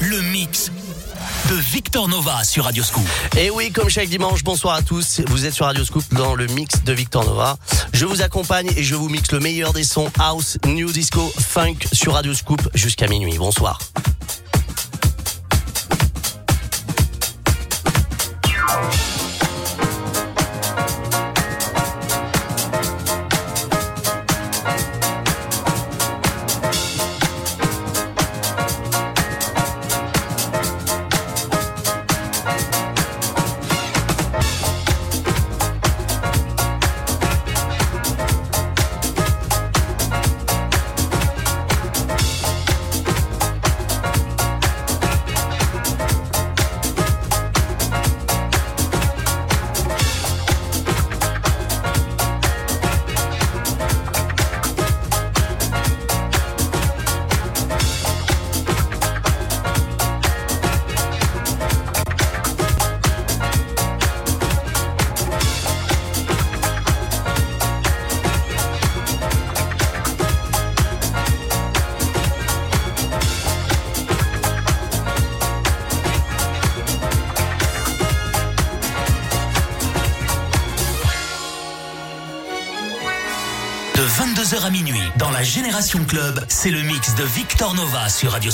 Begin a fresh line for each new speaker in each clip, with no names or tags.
Le mix de Victor Nova sur Radio Scoop.
Et oui, comme chaque dimanche, bonsoir à tous. Vous êtes sur Radio Scoop dans le mix de Victor Nova. Je vous accompagne et je vous mixe le meilleur des sons house, new disco, funk sur Radio Scoop jusqu'à minuit. Bonsoir.
Club, c'est le mix de Victor Nova sur Radio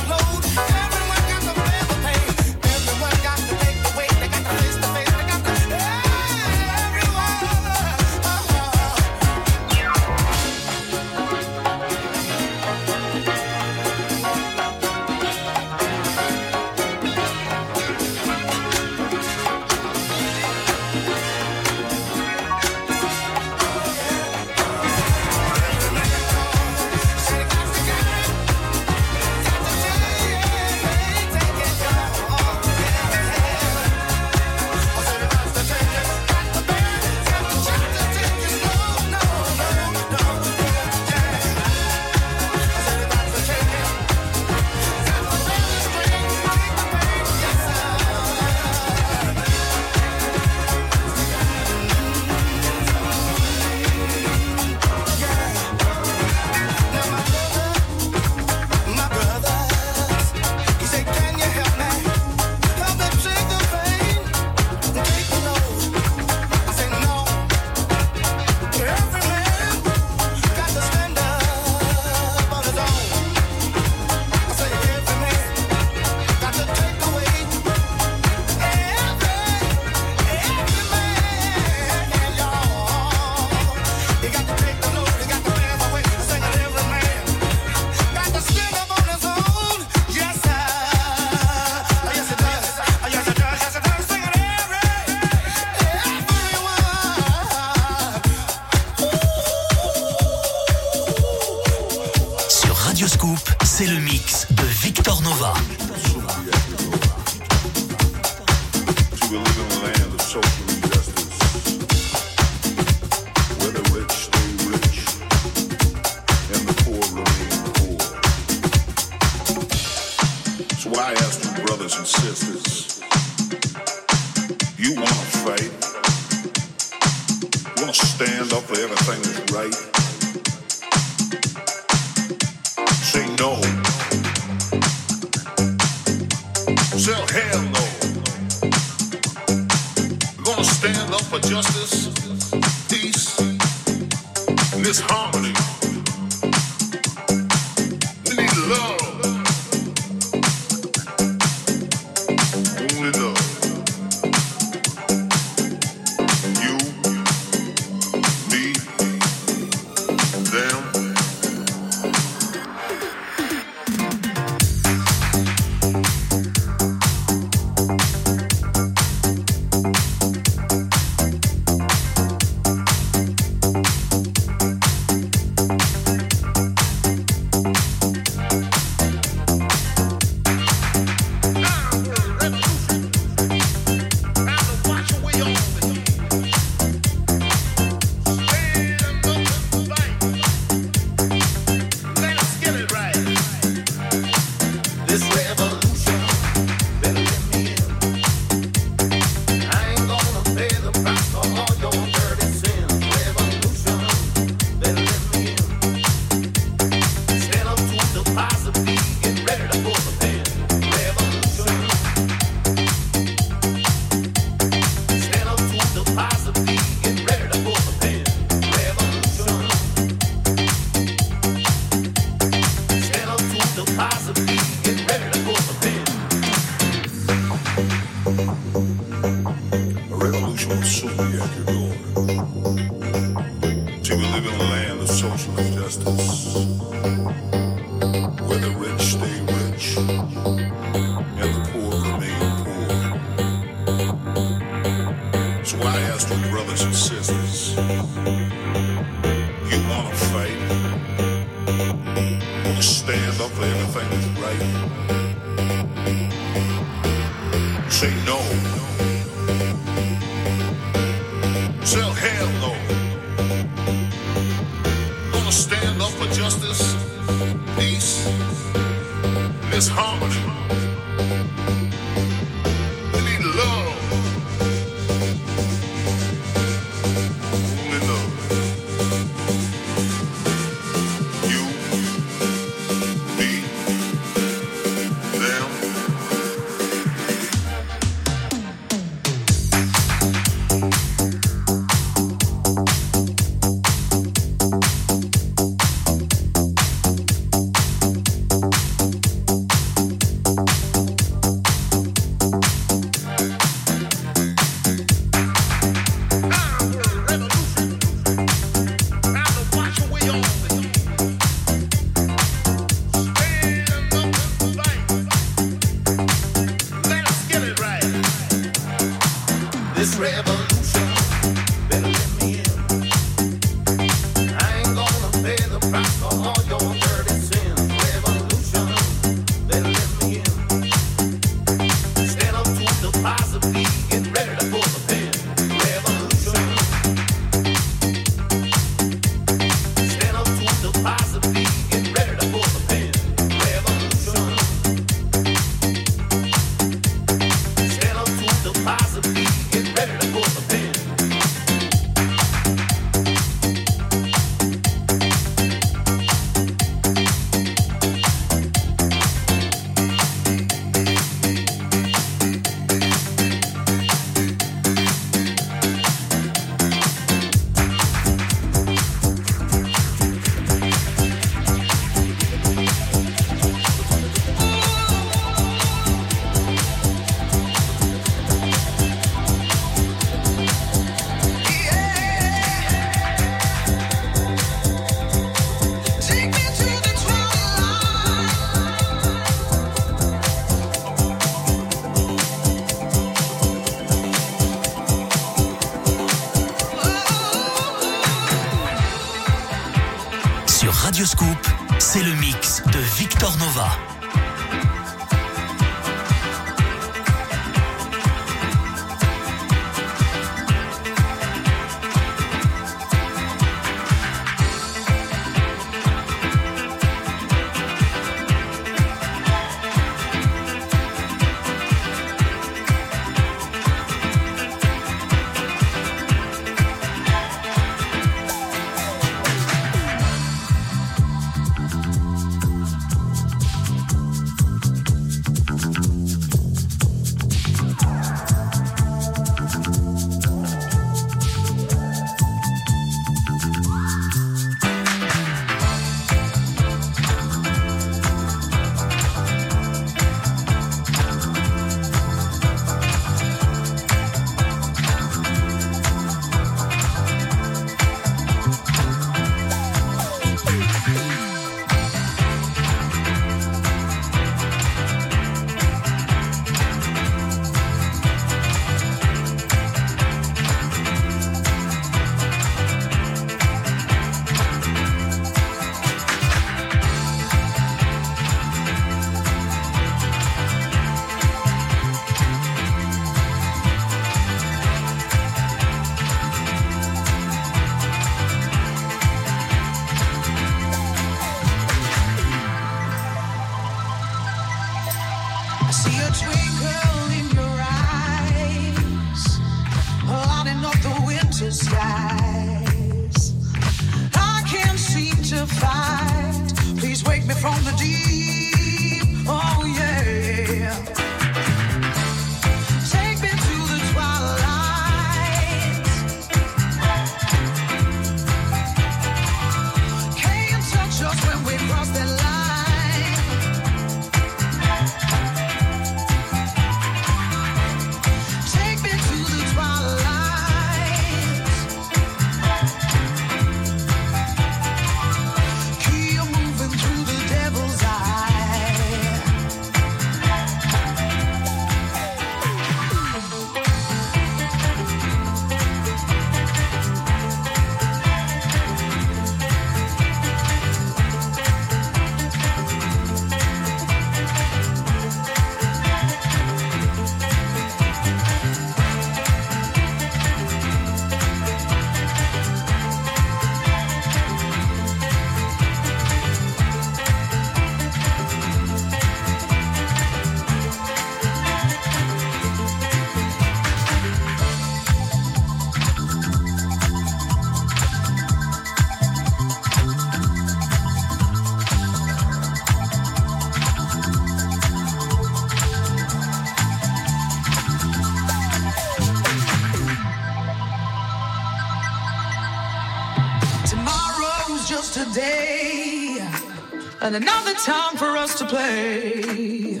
and
another time for us to play.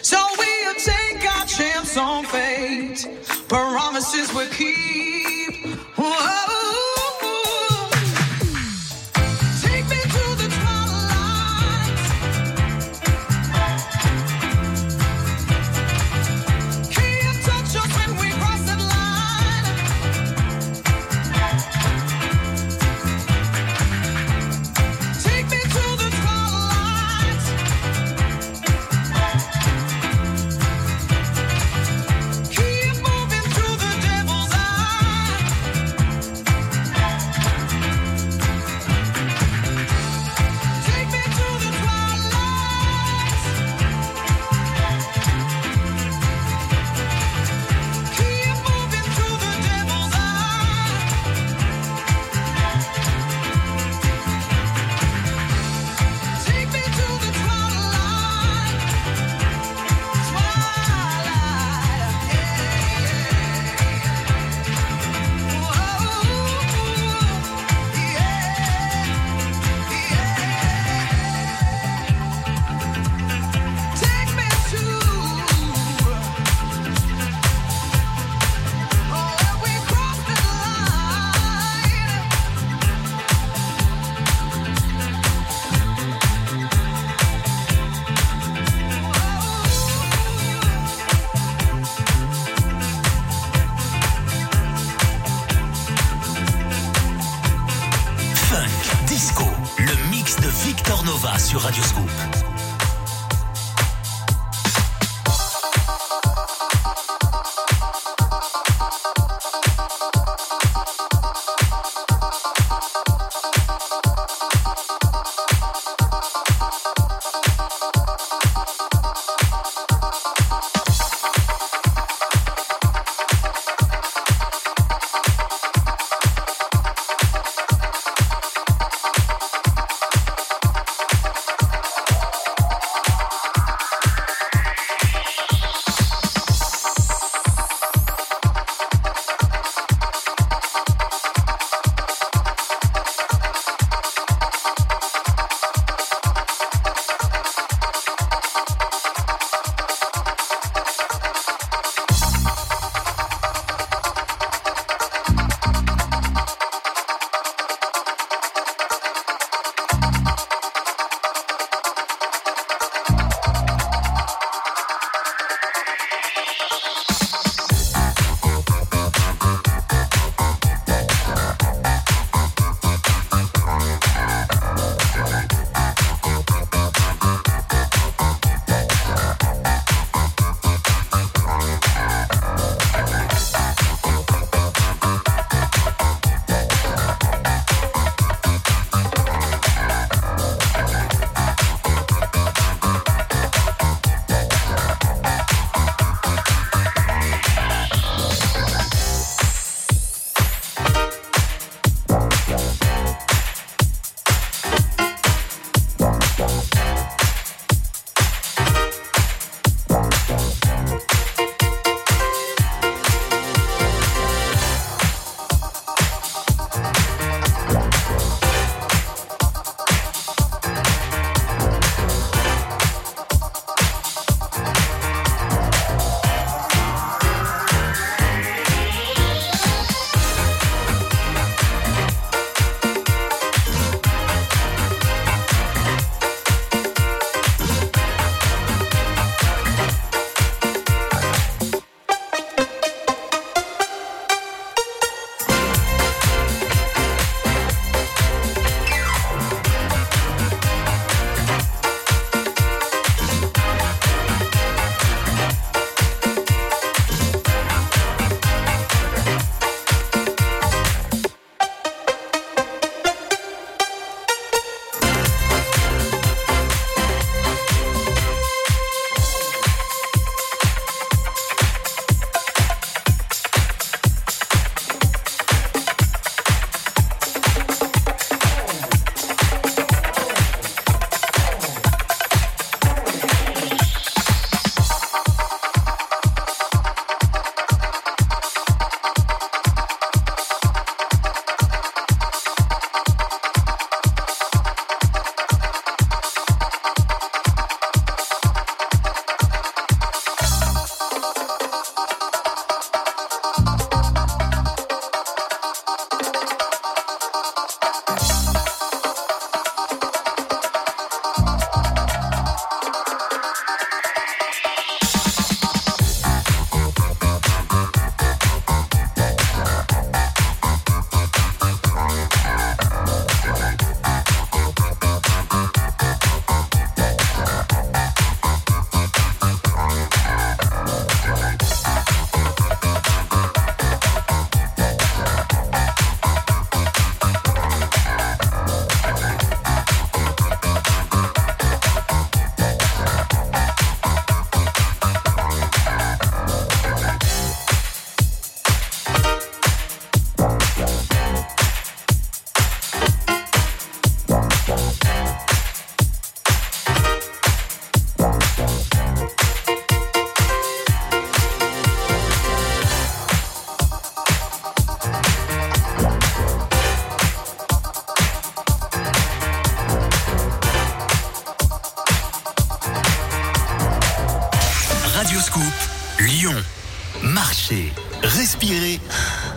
So we'll take our chance on fate. Promises we keep.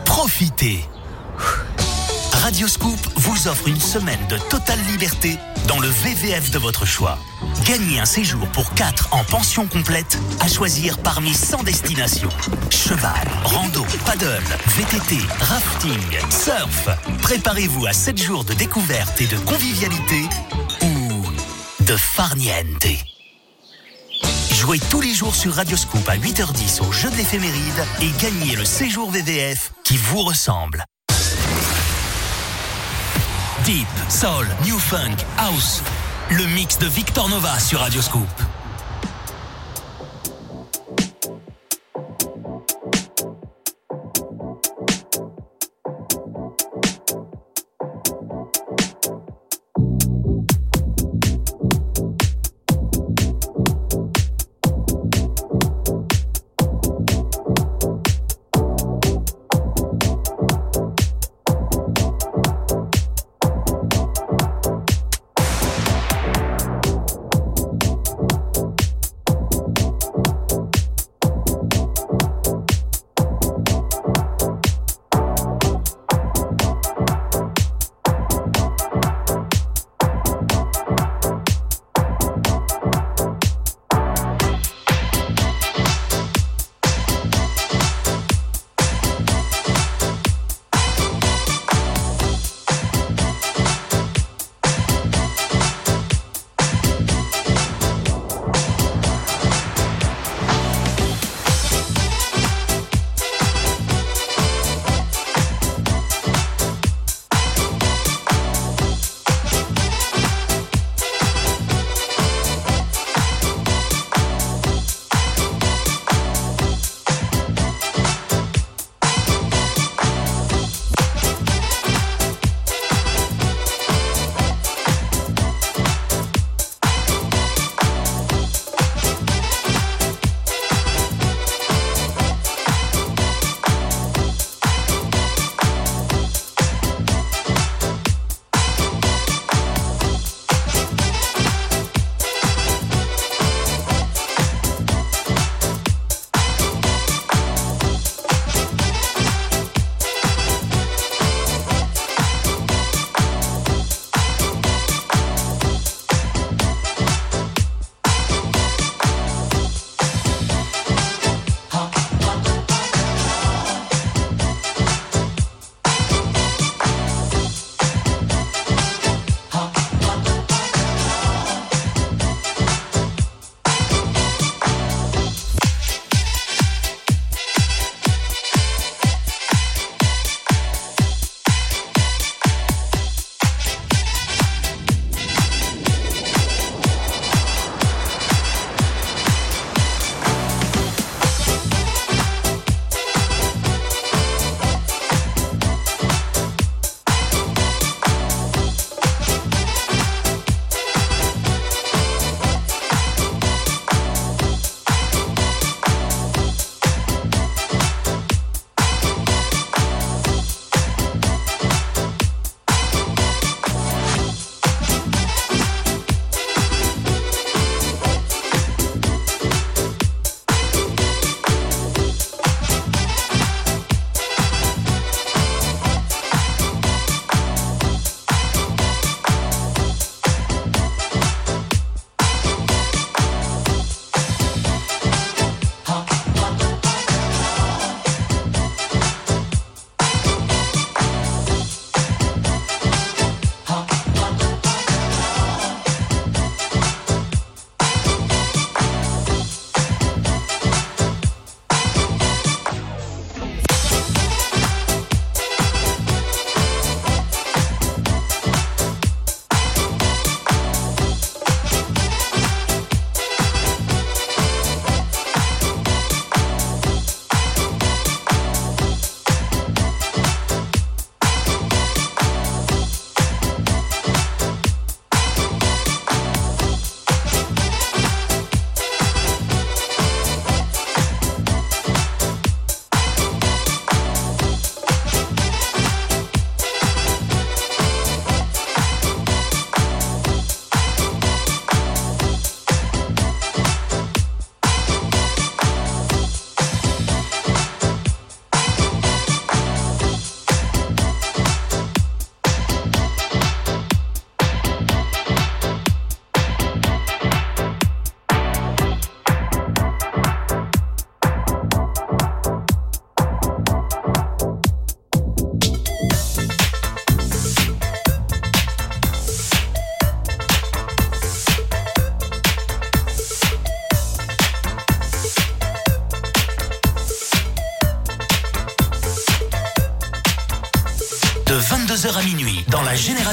Profitez. Radio Scoop vous offre une semaine de totale liberté dans le VVF de votre choix. Gagnez un séjour pour 4 en pension complète à choisir parmi 100 destinations. Cheval, rando, paddle, VTT, rafting, surf. Préparez-vous à 7 jours de découverte et de convivialité où de Farniente. Jouez tous les jours sur Radioscoop à 8h10 au jeu de l'éphéméride et gagnez le séjour VVF qui vous ressemble. Deep, Soul, New Funk, House. Le mix de Victor Nova sur Radioscoop.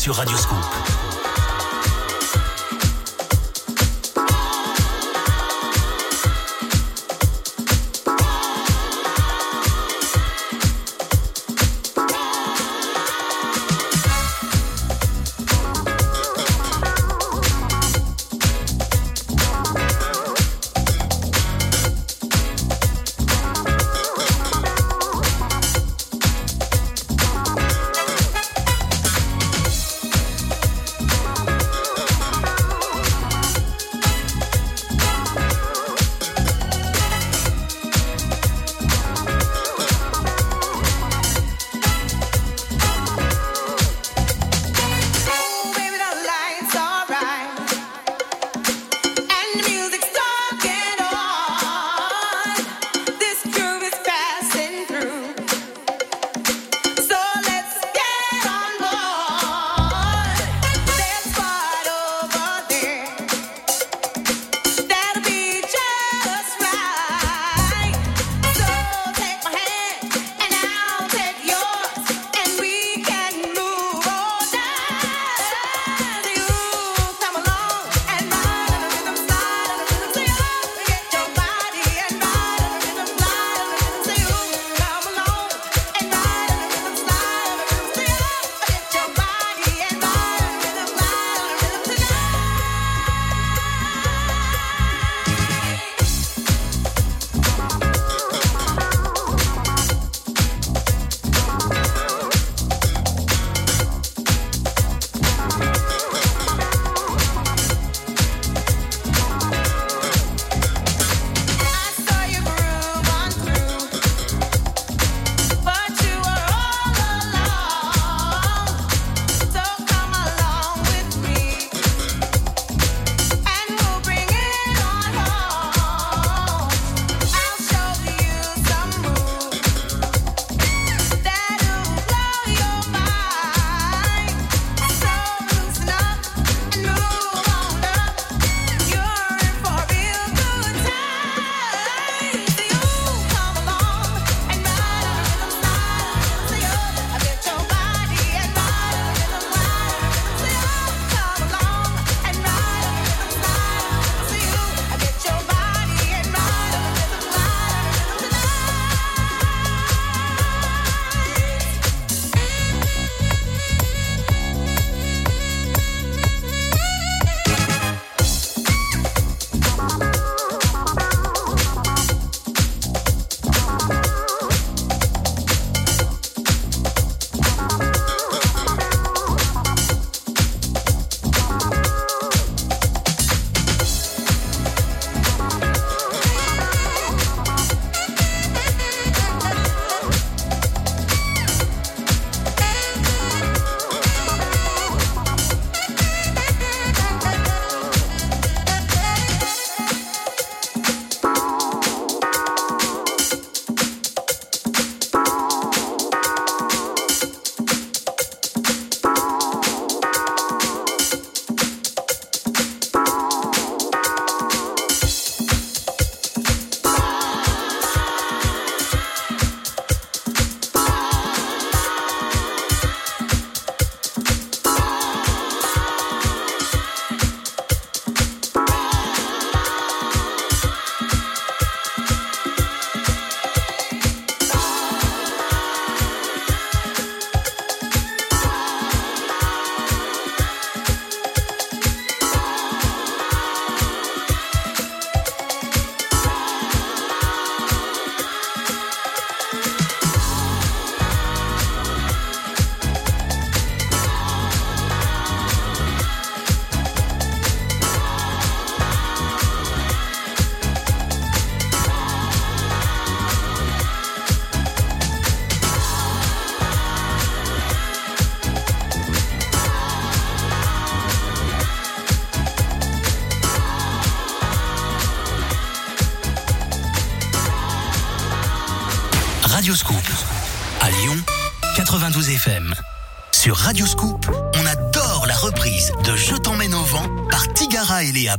Sur Radio.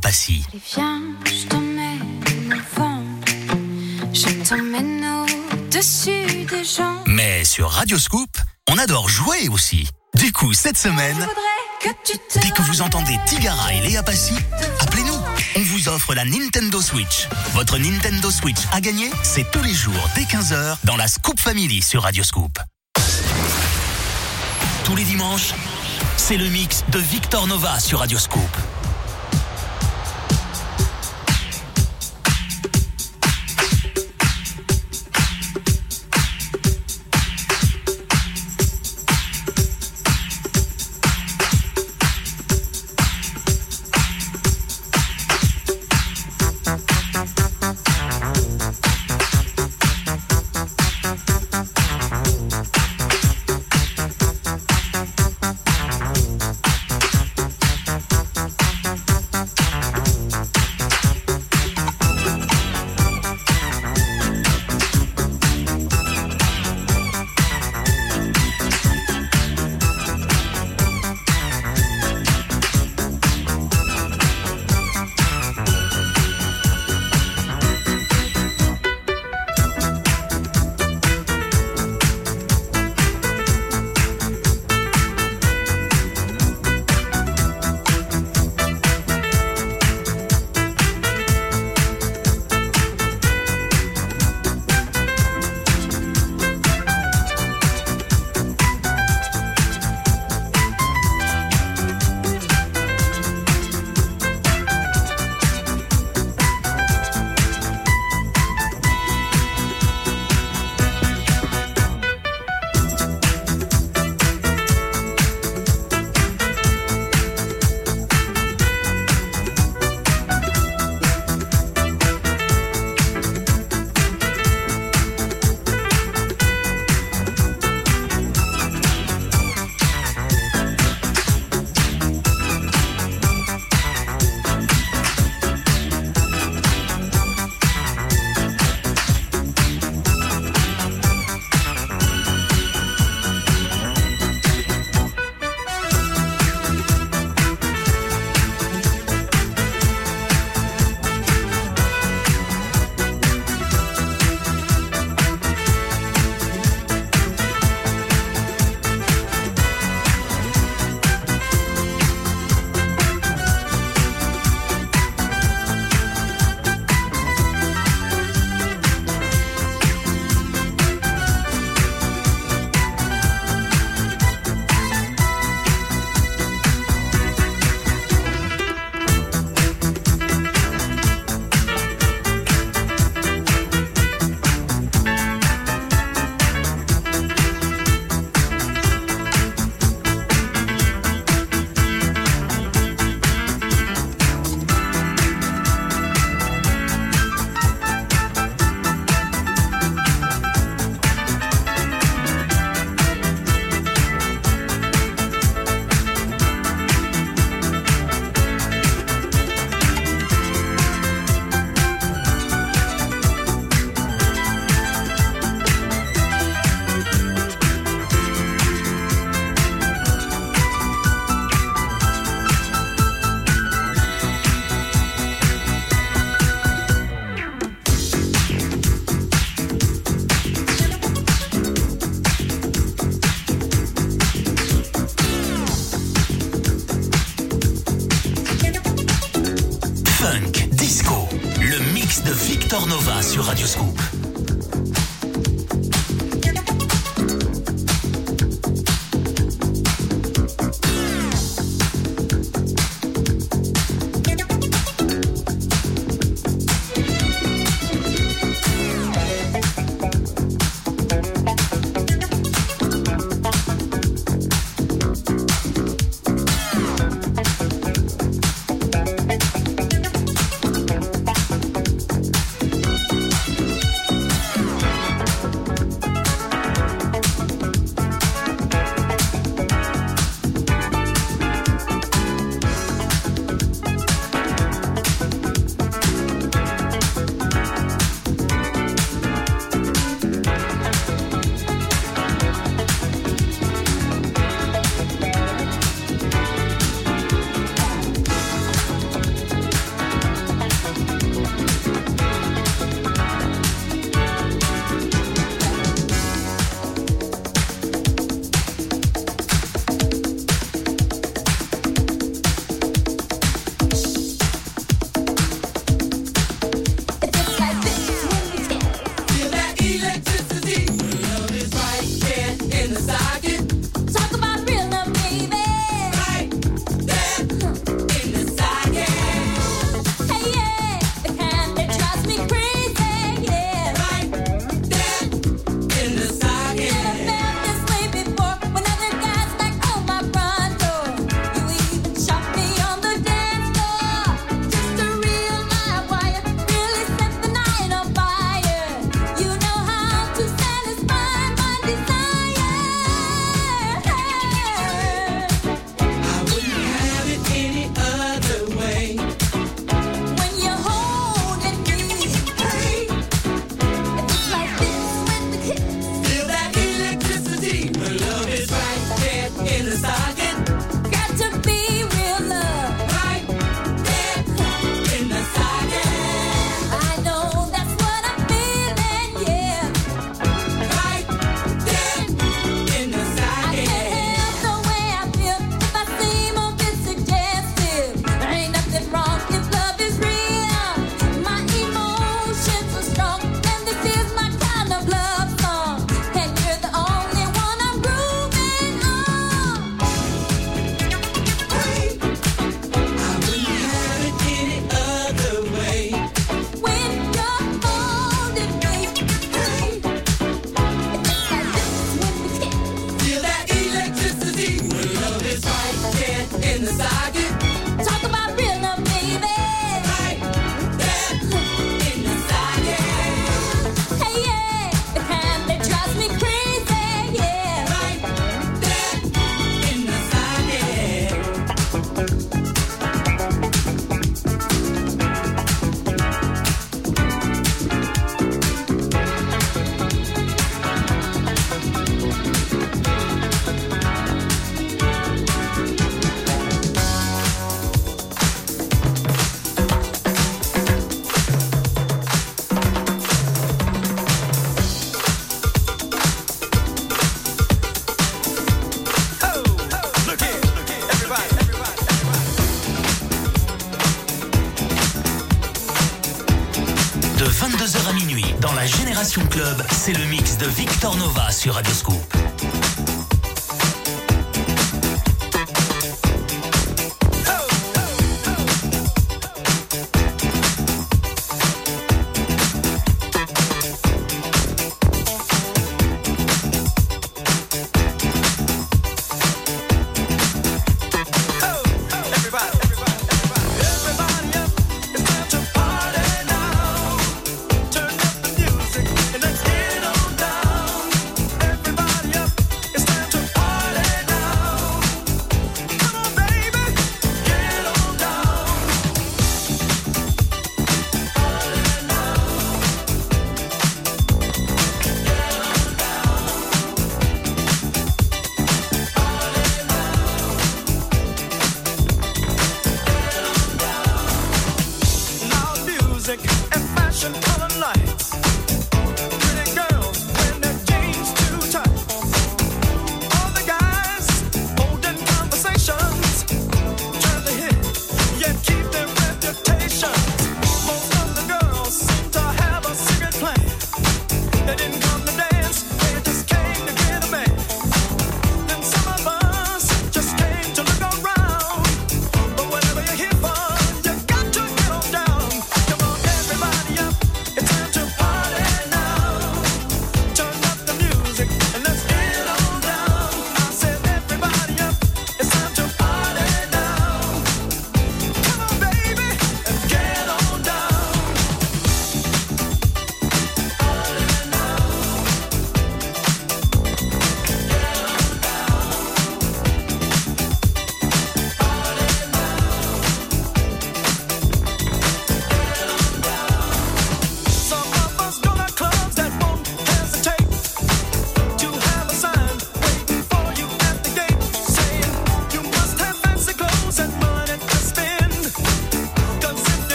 Tigara et Léa Passy.
Allez, viens, je t'emmène au vent. Je t'emmène au-dessus des gens.
Mais sur Radio Scoop, on adore jouer aussi. Du coup, cette semaine,
Je voudrais que tu te
dès que vous entendez Tigara et Léa Passy, appelez-nous. On vous offre la Nintendo Switch. Votre Nintendo Switch à gagner, c'est tous les jours dès 15h dans la Scoop Family sur Radio Scoop. Tous les dimanches, c'est le mix de Victor Nova sur Radio Scoop.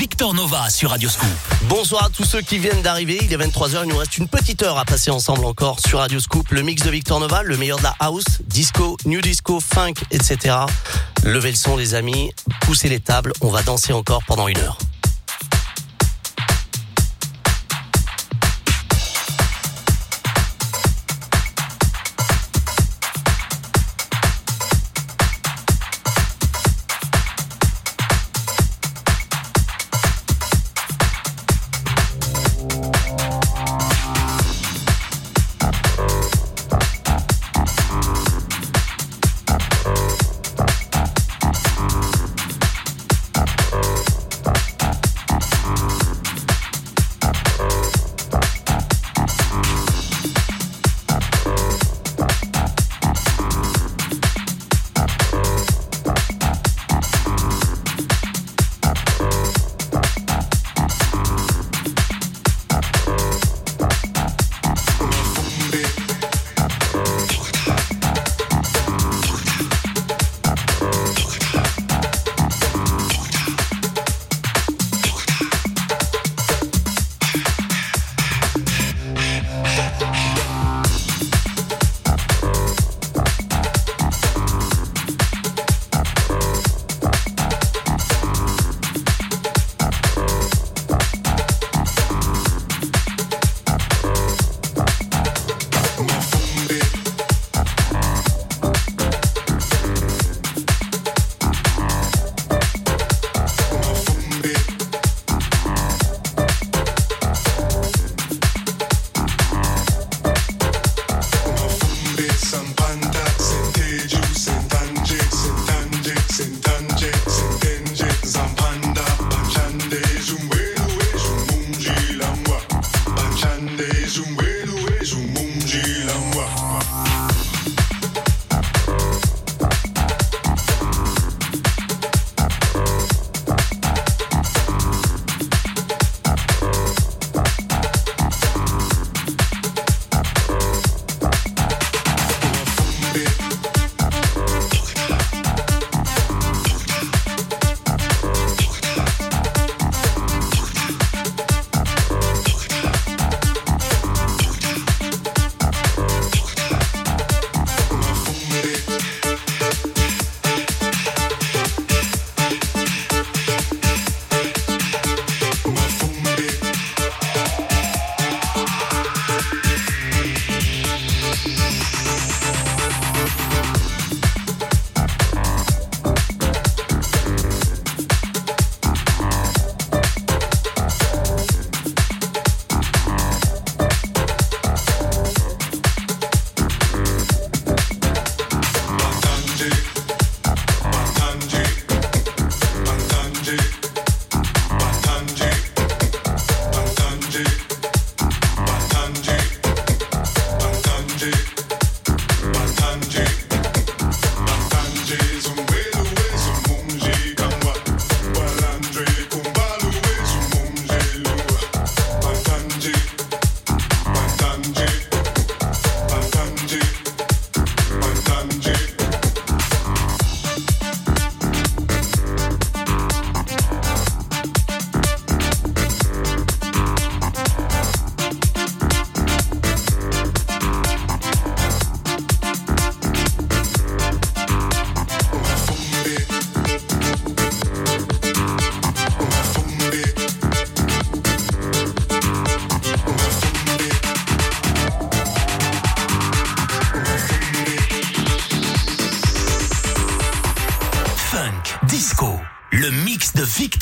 Victor Nova sur Radio Scoop.
Bonsoir à tous ceux qui viennent d'arriver. Il est 23h, il nous reste une petite heure à passer ensemble encore sur Radio Scoop. Le mix de Victor Nova, le meilleur de la house, disco, new disco, funk, etc. Levez le son les amis, poussez les tables, on va danser encore pendant une heure.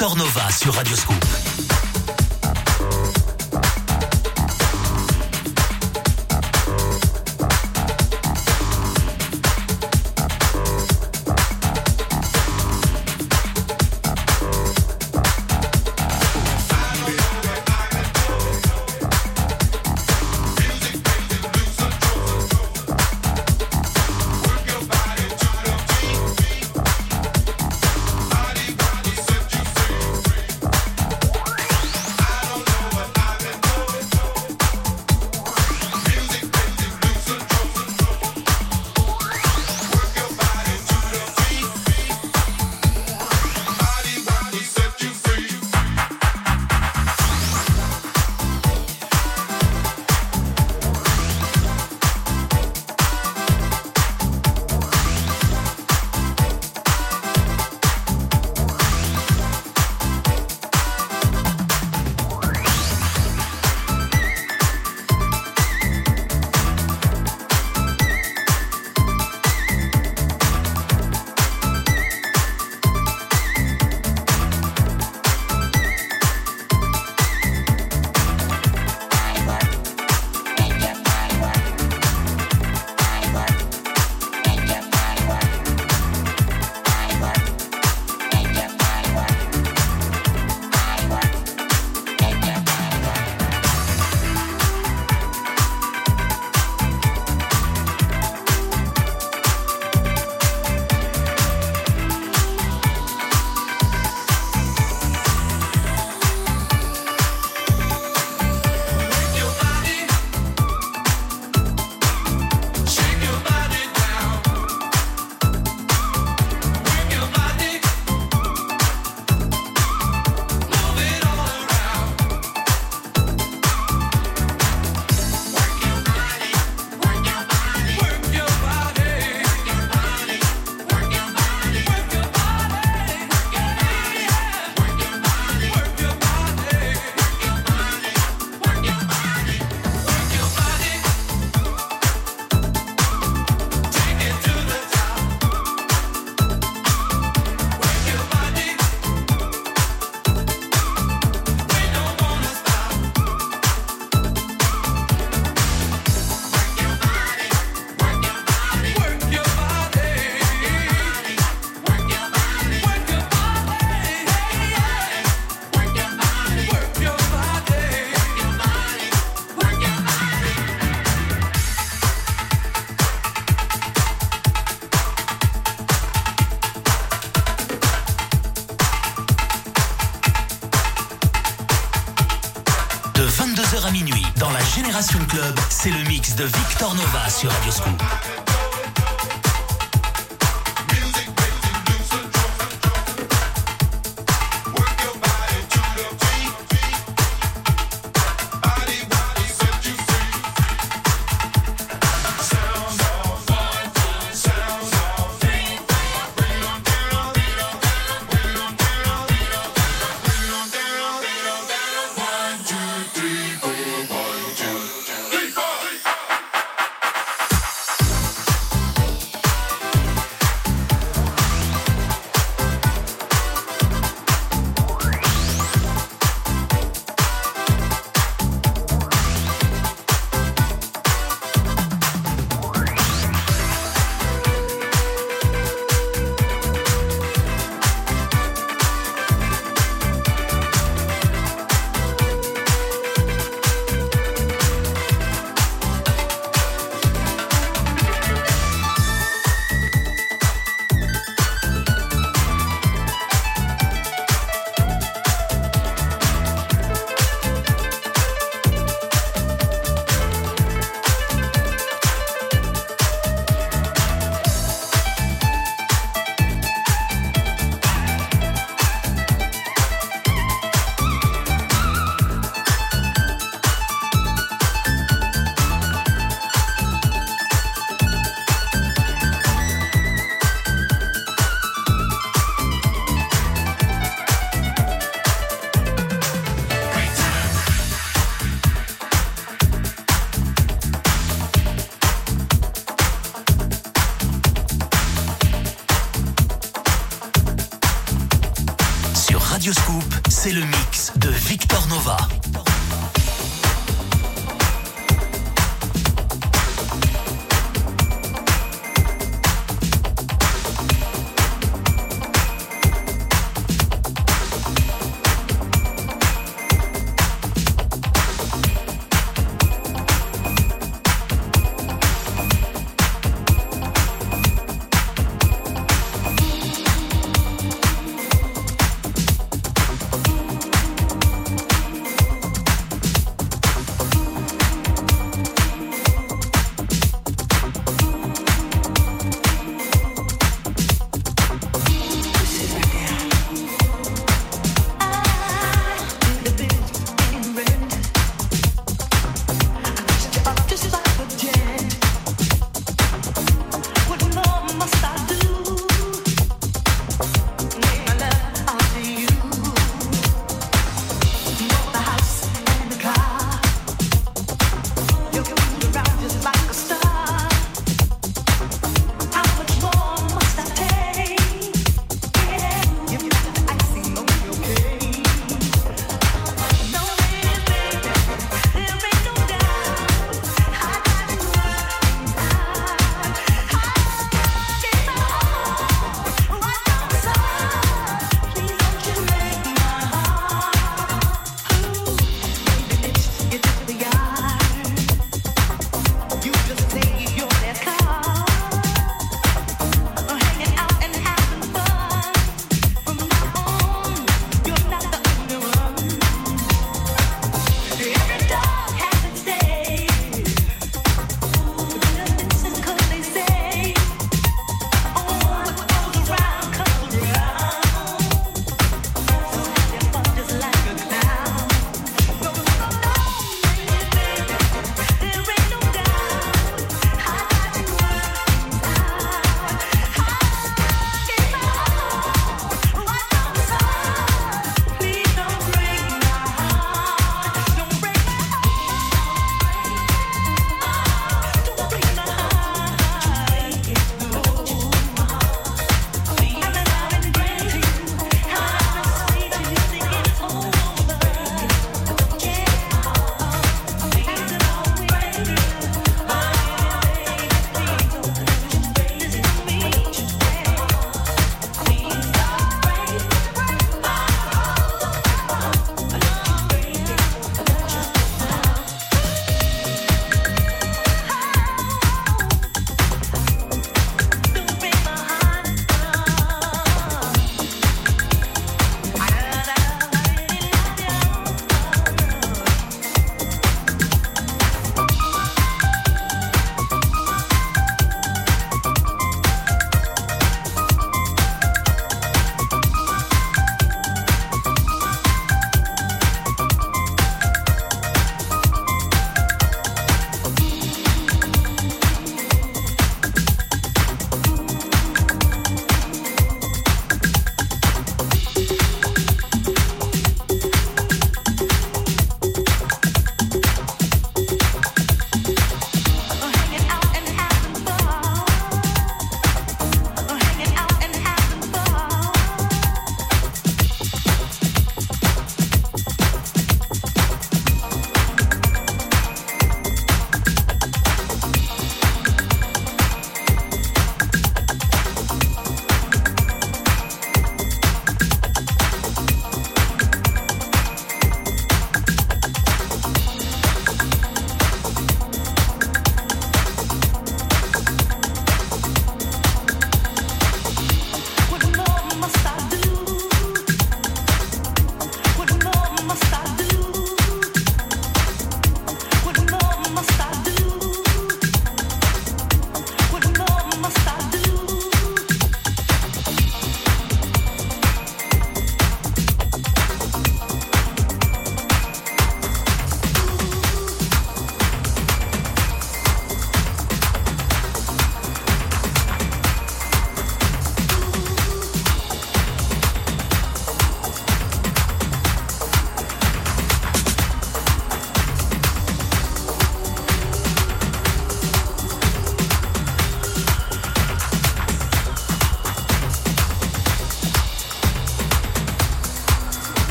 Victor Nova sur Radio
De 22h à minuit, dans la Génération Club, c'est le mix de Victor Nova sur Radio Scoop.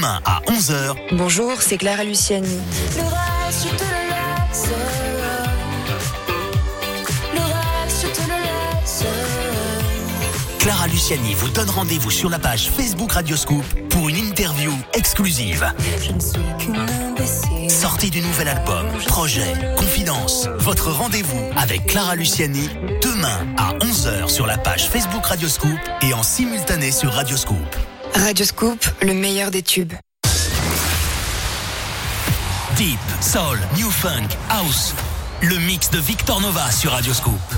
Demain à 11h,
Bonjour, c'est Clara Luciani.
Clara Luciani vous donne rendez-vous sur la page Facebook Radioscoop pour une interview exclusive.
Je ne suis qu'une imbécile.
Sortie du nouvel album, projet, confidence. Votre rendez-vous avec Clara Luciani demain à 11h sur la page Facebook Radioscoop et en simultané sur Radioscoop.
Radioscoop, le meilleur des tubes.
Deep, Soul, New Funk, House. Le mix de Victor Nova sur Radioscoop.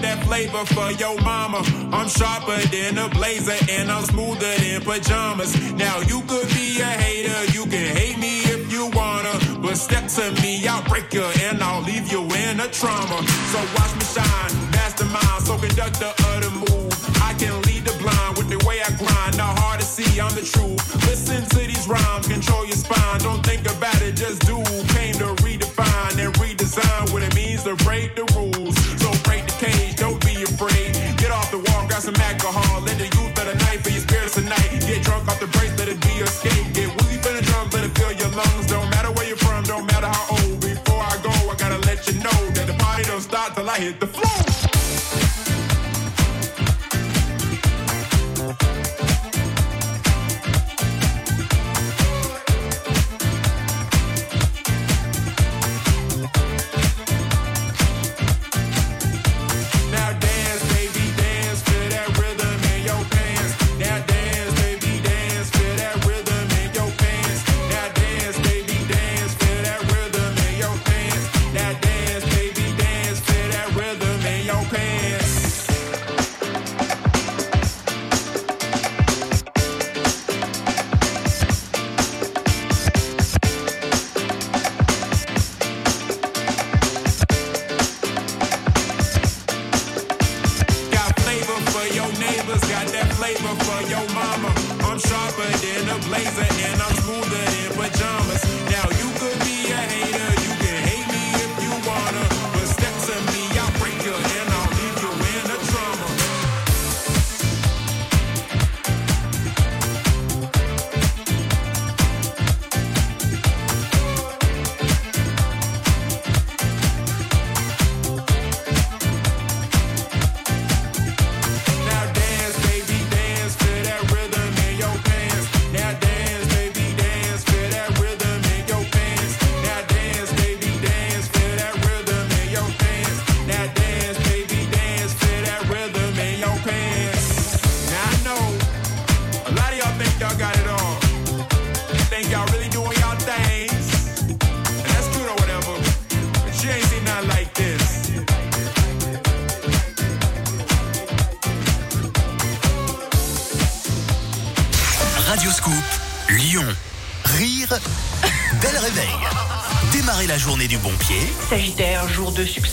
That
flavor for your mama. I'm sharper than a blazer and I'm smoother than pajamas. Now you could be a hater. You can hate me if you wanna. But step to me, I'll break you and I'll leave you in a trauma. So watch me shine, mastermind, so conductor of the move. I can lead the blind with the way I grind. Not hard to see, I'm the truth. Listen to these rhymes, control your spine. Don't think about it, just do. Hit the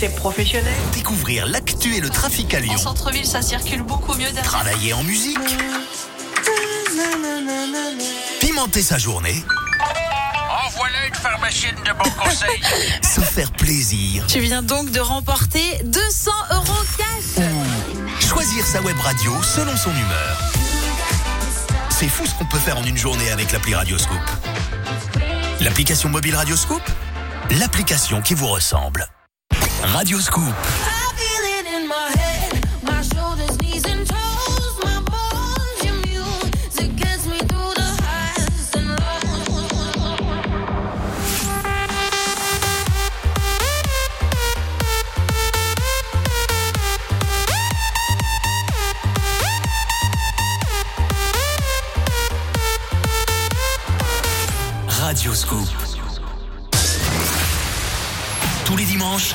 professionnel.
découvrir l'actu et le trafic à Lyon.
En centre-ville, ça circule beaucoup mieux derrière.
Travailler en musique. Pimenter sa journée.
En voilà une pharmacienne de bon conseil.
Se faire plaisir.
Tu viens donc de remporter 200 euros cash.
Choisir sa web radio selon son humeur. C'est fou ce qu'on peut faire en une journée avec l'appli Radioscoop. L'application mobile Radioscoop L'application qui vous ressemble. Radioscoop. Radioscoop. Tous les dimanches,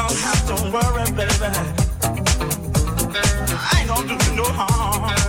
don't have to worry, baby. I ain't gonna do you no harm.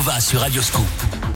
Nova sur Radioscoop.